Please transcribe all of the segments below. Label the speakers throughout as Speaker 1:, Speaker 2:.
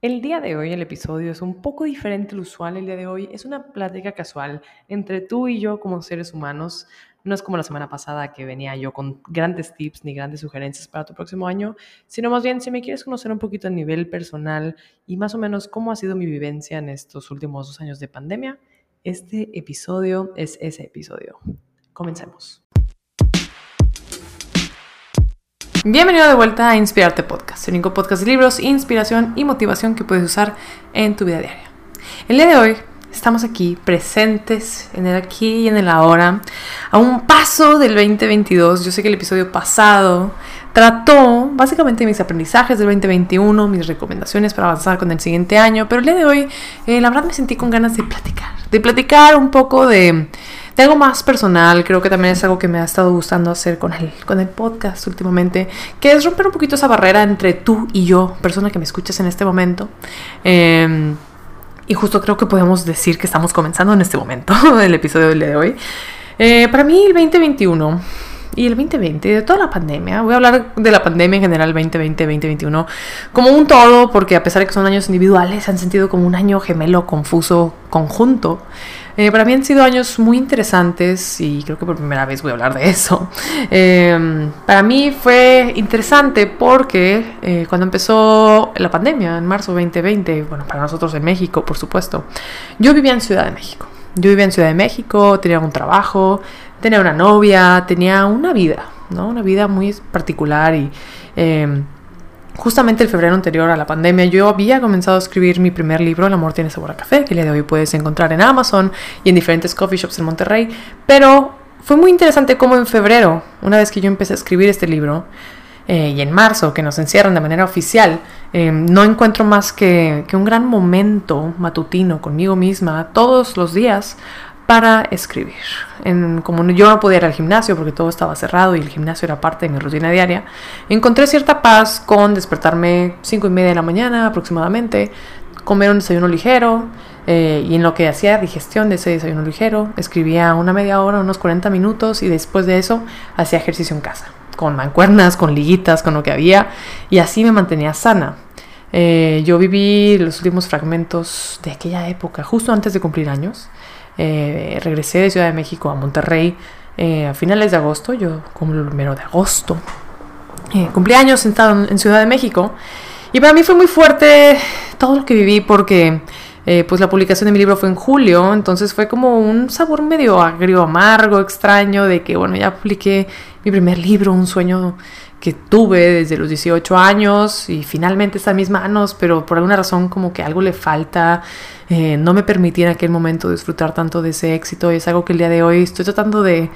Speaker 1: El día de hoy el episodio es un poco diferente al usual. El día de hoy es una plática casual entre tú y yo como seres humanos. No es como la semana pasada que venía yo con grandes tips ni grandes sugerencias para tu próximo año, sino más bien si me quieres conocer un poquito a nivel personal y más o menos cómo ha sido mi vivencia en estos últimos dos años de pandemia, este episodio es ese episodio. Comencemos. Bienvenido de vuelta a Inspirarte Podcast, el único podcast de libros, inspiración y motivación que puedes usar en tu vida diaria. El día de hoy estamos aquí presentes en el aquí y en el ahora, a un paso del 2022. Yo sé que el episodio pasado trató básicamente mis aprendizajes del 2021, mis recomendaciones para avanzar con el siguiente año, pero el día de hoy eh, la verdad me sentí con ganas de platicar, de platicar un poco de de algo más personal, creo que también es algo que me ha estado gustando hacer con el, con el podcast últimamente, que es romper un poquito esa barrera entre tú y yo, persona que me escuchas en este momento. Em, y justo creo que podemos decir que estamos comenzando en este momento el episodio de hoy. Eh, para mí el 2021 y el 2020, de toda la pandemia, voy a hablar de la pandemia en general 2020, 2021, como un todo, porque a pesar de que son años individuales, han sentido como un año gemelo, confuso, conjunto. Eh, para mí han sido años muy interesantes y creo que por primera vez voy a hablar de eso. Em, para mí fue interesante porque eh, cuando empezó la pandemia, en marzo 2020, bueno, para nosotros en México, por supuesto, yo vivía en Ciudad de México. Yo vivía en Ciudad de México, tenía un trabajo, tenía una novia, tenía una vida, ¿no? Una vida muy particular y... Em, justamente el febrero anterior a la pandemia yo había comenzado a escribir mi primer libro, El amor tiene sabor a café, que el día de hoy puedes encontrar en Amazon y en diferentes coffee shops en Monterrey. Pero fue muy interesante cómo en febrero, una vez que yo empecé a escribir este libro, eh, y en marzo, que nos encierran de manera oficial, eh, no encuentro más que, que un gran momento matutino conmigo misma todos los días para escribir. En, como yo no podía ir al gimnasio porque todo estaba cerrado y el gimnasio era parte de mi rutina diaria, encontré cierta paz con despertarme cinco y media de la mañana aproximadamente, comer un desayuno ligero eh, y en lo que hacía digestión de ese desayuno ligero, escribía una media hora, unos 40 minutos y después de eso hacía ejercicio en casa, con mancuernas, con liguitas, con lo que había y así me mantenía sana. Eh, yo viví los últimos fragmentos de aquella época, justo antes de cumplir años. Eh, regresé de Ciudad de México a Monterrey eh, a finales de agosto, yo como el primero de agosto. Eh, cumpleaños sentado en Ciudad de México. Y para mí fue muy fuerte todo lo que viví porque eh, pues la publicación de mi libro fue en julio, entonces fue como un sabor medio agrio, amargo, extraño de que bueno, ya publiqué mi primer libro, un sueño que tuve desde los 18 años y finalmente está en mis manos, pero por alguna razón como que algo le falta, eh, no me permití en aquel momento disfrutar tanto de ese éxito y es algo que el día de hoy estoy tratando de,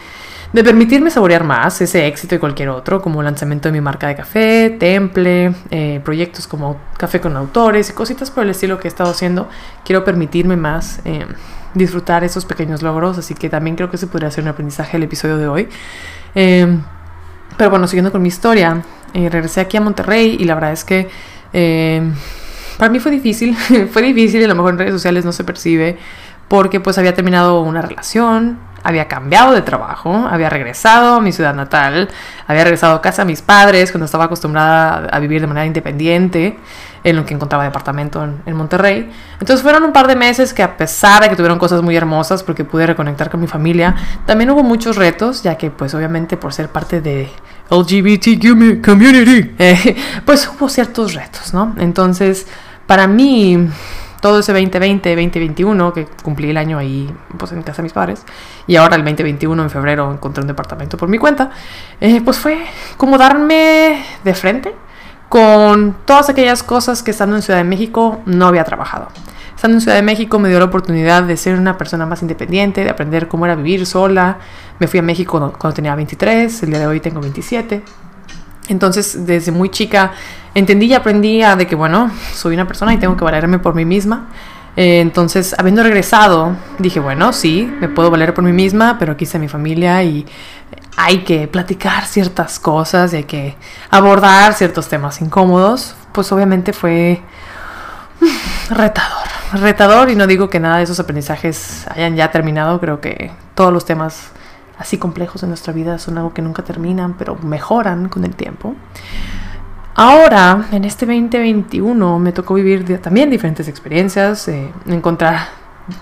Speaker 1: de permitirme saborear más ese éxito y cualquier otro, como el lanzamiento de mi marca de café, Temple, eh, proyectos como Café con Autores y cositas por el estilo que he estado haciendo. Quiero permitirme más eh, disfrutar esos pequeños logros, así que también creo que se podría ser un aprendizaje el episodio de hoy. Pero bueno, siguiendo con mi historia, eh, regresé aquí a Monterrey y la verdad es que eh, para mí fue difícil, fue difícil y a lo mejor en redes sociales no se percibe porque pues había terminado una relación, había cambiado de trabajo, había regresado a mi ciudad natal, había regresado a casa a mis padres cuando estaba acostumbrada a vivir de manera independiente, en lo que encontraba departamento en, Monterrey. Entonces fueron un par de meses que a pesar de que tuvieron cosas muy hermosas porque pude reconectar con mi familia, también hubo muchos retos, ya que pues obviamente por ser parte de LGBTQ community, eh, pues hubo ciertos retos, ¿no? Entonces, para mí todo ese 2020, 2021, que cumplí el año ahí pues, en casa de mis padres, y ahora el 2021 en febrero encontré un departamento por mi cuenta, eh, pues fue como darme de frente con todas aquellas cosas que estando en Ciudad de México no había trabajado. Estando en Ciudad de México me dio la oportunidad de ser una persona más independiente, de aprender cómo era vivir sola. Me fui a México cuando tenía 23, el día de hoy tengo 27. Entonces, desde muy chica entendí y aprendí a de que, bueno, soy una persona y tengo que valerme por mí misma. Eh, entonces, habiendo regresado, dije, bueno, sí, me puedo valer por mí misma, pero aquí está mi familia y hay que platicar ciertas cosas y hay que abordar ciertos temas incómodos. Pues obviamente fue retador, retador y no digo que nada de esos aprendizajes hayan ya terminado, creo que todos los temas así complejos en nuestra vida son algo que nunca terminan, pero mejoran con el tiempo. Ahora, en este 2021, me tocó vivir también diferentes experiencias, eh, encontrar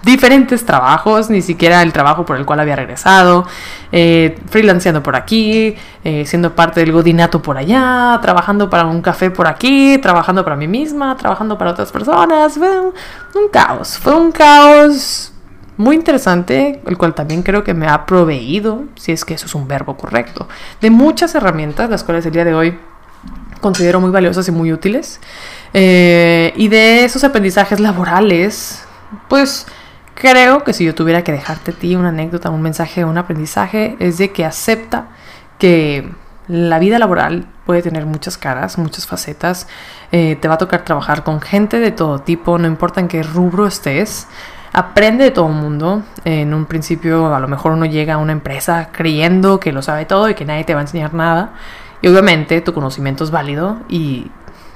Speaker 1: diferentes trabajos, ni siquiera el trabajo por el cual había regresado, eh, freelanceando por aquí, eh, siendo parte del godinato por allá, trabajando para un café por aquí, trabajando para mí misma, trabajando para otras personas. Fue un, caos, fue un caos muy interesante, el cual también creo que me ha proveído, si es que eso es un verbo correcto, de muchas herramientas, las cuales el día de hoy considero muy valiosas y muy útiles. Eh, y de esos aprendizajes laborales pues creo que si yo tuviera que dejarte a ti una anécdota, un mensaje, un aprendizaje, es de que acepta que la vida laboral puede tener muchas caras, muchas facetas. Eh, te va a tocar trabajar con gente de todo tipo, no importa en qué rubro estés. Aprende de todo el mundo. En un principio, a lo mejor uno llega a una empresa creyendo que lo sabe todo y que nadie te va a enseñar nada. Y obviamente tu conocimiento es válido y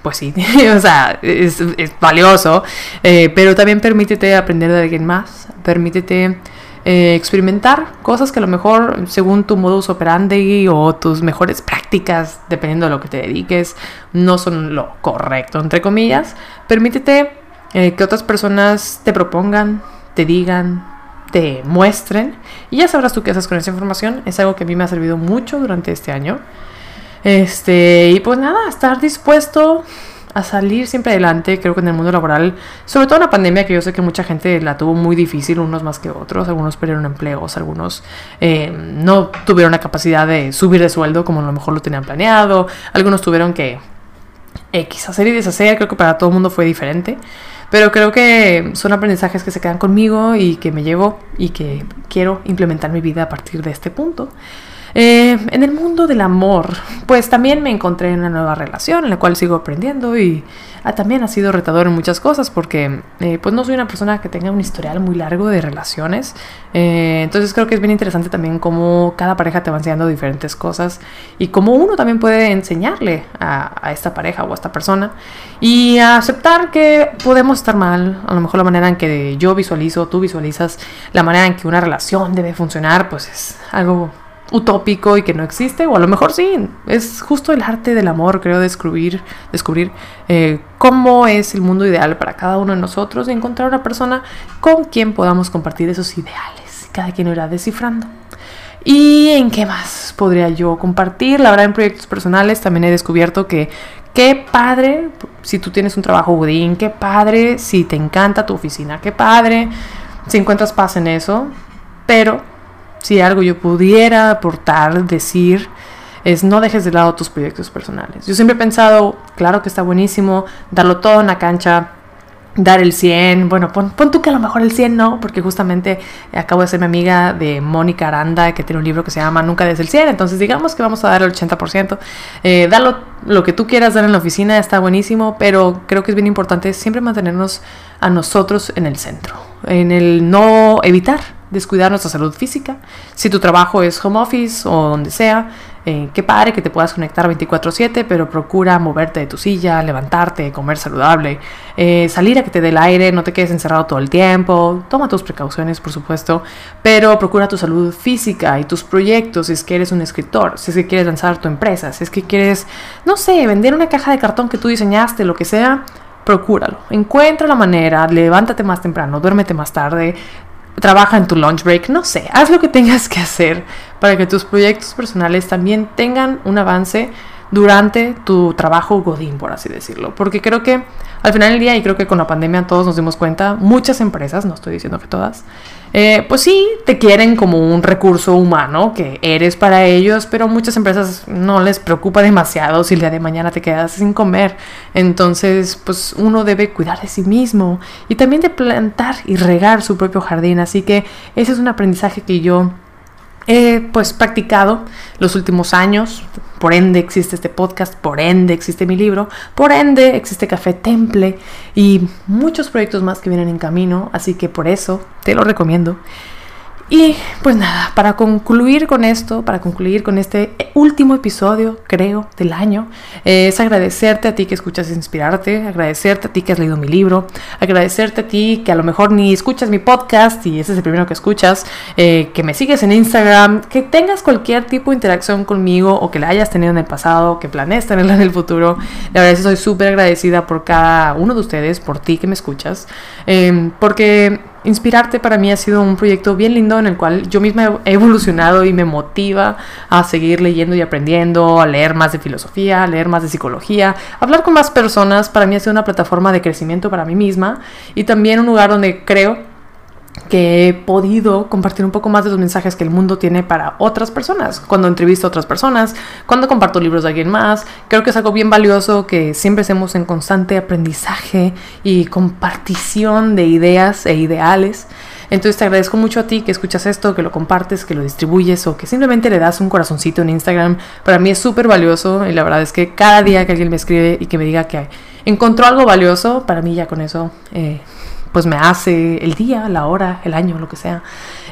Speaker 1: pues sí, o sea, es, valioso, eh, pero también permítete aprender de alguien más, permítete eh, experimentar cosas que a lo mejor según tu modus operandi o tus mejores prácticas, dependiendo de lo que te dediques, no son lo correcto, entre comillas. Permítete eh, que otras personas te propongan, te digan, te muestren y ya sabrás tú qué haces con esa información. Es algo que a mí me ha servido mucho durante este año. Este, y pues nada, estar dispuesto a salir siempre adelante, creo que en el mundo laboral, sobre todo en la pandemia, que yo sé que mucha gente la tuvo muy difícil, unos más que otros, algunos perdieron empleos, algunos eh, no tuvieron la capacidad de subir de sueldo como a lo mejor lo tenían planeado, algunos tuvieron que X hacer y deshacer, creo que para todo el mundo fue diferente, pero creo que son aprendizajes que se quedan conmigo y que me llevo y que quiero implementar mi vida a partir de este punto. Eh, en el mundo del amor, pues también me encontré en una nueva relación en la cual sigo aprendiendo y ah, también ha sido retador en muchas cosas porque eh, pues no soy una persona que tenga un historial muy largo de relaciones. Eh, entonces creo que es bien interesante también cómo cada pareja te va enseñando diferentes cosas y cómo uno también puede enseñarle a, a esta pareja o a esta persona y aceptar que podemos estar mal. A lo mejor la manera en que yo visualizo, tú visualizas, la manera en que una relación debe funcionar, pues es algo utópico y que no existe, o a lo mejor sí, es justo el arte del amor, creo, descubrir, descubrir eh, cómo es el mundo ideal para cada uno de nosotros y encontrar una persona con quien podamos compartir esos ideales. Cada quien irá descifrando. ¿Y en qué más podría yo compartir? La verdad, en proyectos personales también he descubierto que qué padre si tú tienes un trabajo budín, qué padre si te encanta tu oficina, qué padre si encuentras paz en eso, pero si algo yo pudiera aportar, decir, es no dejes de lado tus proyectos personales. Yo siempre he pensado, claro que está buenísimo, darlo todo en la cancha, dar el 100, bueno, pon, tú que a lo mejor el 100 no, porque justamente acabo de ser mi amiga de Mónica Aranda, que tiene un libro que se llama Nunca des el 100, entonces digamos que vamos a dar el 80%, eh, darlo lo que tú quieras dar en la oficina está buenísimo, pero creo que es bien importante siempre mantenernos a nosotros en el centro, en el no evitar descuidar nuestra salud física. Si tu trabajo es home office o donde sea, eh, qué padre que te puedas conectar 24/7, pero procura moverte de tu silla, levantarte, comer saludable, eh, salir a que te dé el aire, no te quedes encerrado todo el tiempo, toma tus precauciones por supuesto, pero procura tu salud física y tus proyectos si es que eres un escritor, si es que quieres lanzar tu empresa, si es que quieres, no sé, vender una caja de cartón que tú diseñaste, lo que sea, procúralo. Encuentra la manera, levántate más temprano, duérmete más tarde, trabaja en tu lunch break, no sé, haz lo que tengas que hacer para que tus proyectos personales también tengan un avance durante tu trabajo godín, por así decirlo. Porque creo que al final del día, y creo que con la pandemia todos nos dimos cuenta, muchas empresas, no estoy diciendo que todas, eh, pues sí, te quieren como un recurso humano que eres para ellos, pero muchas empresas no les preocupa demasiado si el día de mañana te quedas sin comer. Entonces, pues uno debe cuidar de sí mismo y también de plantar y regar su propio jardín. Así que ese es un aprendizaje que yo he pues practicado los últimos años, por ende existe este podcast, por ende existe mi libro, por ende existe Café Temple y muchos proyectos más que vienen en camino, así que por eso te lo recomiendo. Y pues nada, para concluir con esto, para concluir con este último episodio, creo, del año, eh, es agradecerte a ti que escuchas Inspirarte, agradecerte a ti que has leído mi libro, agradecerte a ti que a lo mejor ni escuchas mi podcast y ese es el primero que escuchas, eh, que me sigues en Instagram, que tengas cualquier tipo de interacción conmigo o que la hayas tenido en el pasado, que planees tenerla en el futuro. La verdad es que soy súper agradecida por cada uno de ustedes, por ti que me escuchas, eh, porque Inspirarte para mí ha sido un proyecto bien lindo en el cual yo misma he evolucionado y me motiva a seguir leyendo y aprendiendo, a leer más de filosofía, a leer más de psicología, hablar con más personas. Para mí ha sido una plataforma de crecimiento para mí misma y también un lugar donde creo que he podido compartir un poco más de los mensajes que el mundo tiene para otras personas. Cuando entrevisto a otras personas, cuando comparto libros de alguien más, creo que es algo bien valioso que siempre estemos en constante aprendizaje y compartición de ideas e ideales. Entonces te agradezco mucho a ti que escuchas esto, que lo compartes, que lo distribuyes o que simplemente le das un corazoncito en Instagram. Para mí es súper valioso y la verdad es que cada día que alguien me escribe y que me diga que encontró algo valioso, para mí ya con eso eh, pues me hace el día, la hora, el año, lo que sea.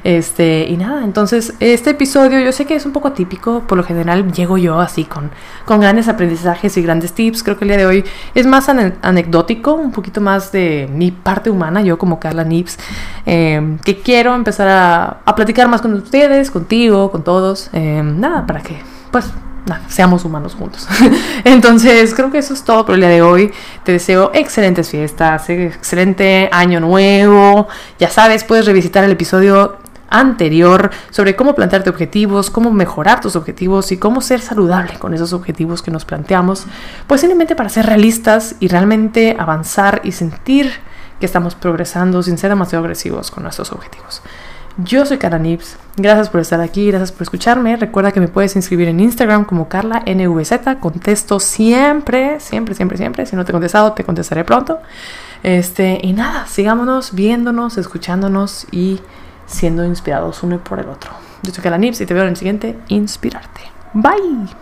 Speaker 1: Este, y nada, entonces este episodio yo sé que es un poco atípico, por lo general llego yo así con, con grandes aprendizajes y grandes tips, creo que el día de hoy es más anecdótico, un poquito más de mi parte humana, yo como Carla Nips, em, que quiero empezar a, a, platicar más con ustedes, contigo, con todos, em, nada, para que pues seamos humanos juntos. Entonces, creo que eso es todo por el día de hoy. Te deseo excelentes fiestas, excelente año nuevo. Ya sabes, puedes revisitar el episodio anterior sobre cómo plantearte objetivos, cómo mejorar tus objetivos y cómo ser saludable con esos objetivos que nos planteamos, pues simplemente para ser realistas y realmente avanzar y sentir que estamos progresando sin ser demasiado agresivos con nuestros objetivos. Yo soy Cara Nips. Gracias por estar aquí, gracias por escucharme. Recuerda que me puedes inscribir en Instagram como Carla NVZ. Contesto siempre, siempre, siempre, siempre. Si no te he contestado, te contestaré pronto. Este, y nada, sigámonos viéndonos, escuchándonos y siendo inspirados uno por el otro. Yo soy Carla Nips y te veo en el siguiente Inspirarte. Bye.